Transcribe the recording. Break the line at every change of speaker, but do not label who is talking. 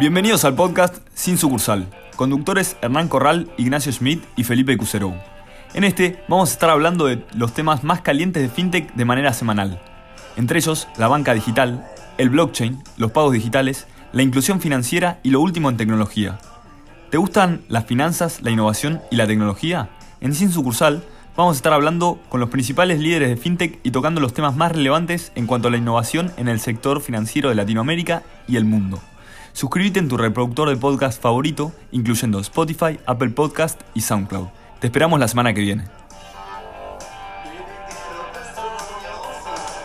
Bienvenidos al podcast Sin Sucursal. Conductores Hernán Corral, Ignacio Schmidt y Felipe Cuserou. En este vamos a estar hablando de los temas más calientes de FinTech de manera semanal. Entre ellos, la banca digital, el blockchain, los pagos digitales, la inclusión financiera y lo último en tecnología. ¿Te gustan las finanzas, la innovación y la tecnología? En Sin Sucursal vamos a estar hablando con los principales líderes de FinTech y tocando los temas más relevantes en cuanto a la innovación en el sector financiero de Latinoamérica y el mundo. Suscríbete en tu reproductor de podcast favorito, incluyendo Spotify, Apple Podcast y SoundCloud. Te esperamos la semana que viene.